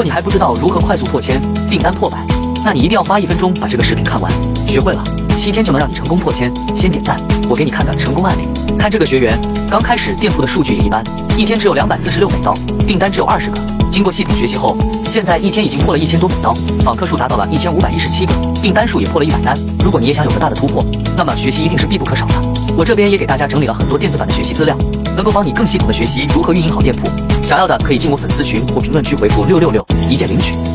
如果你还不知道如何快速破千，订单破百，那你一定要花一分钟把这个视频看完，学会了，七天就能让你成功破千。先点赞，我给你看个成功案例。看这个学员，刚开始店铺的数据也一般，一天只有两百四十六美刀，订单只有二十个。经过系统学习后，现在一天已经破了一千多美刀，访客数达到了一千五百一十七个，订单数也破了一百单。如果你也想有个大的突破，那么学习一定是必不可少的。我这边也给大家整理了很多电子版的学习资料，能够帮你更系统的学习如何运营好店铺。想要的可以进我粉丝群或评论区回复六六六，一键领取。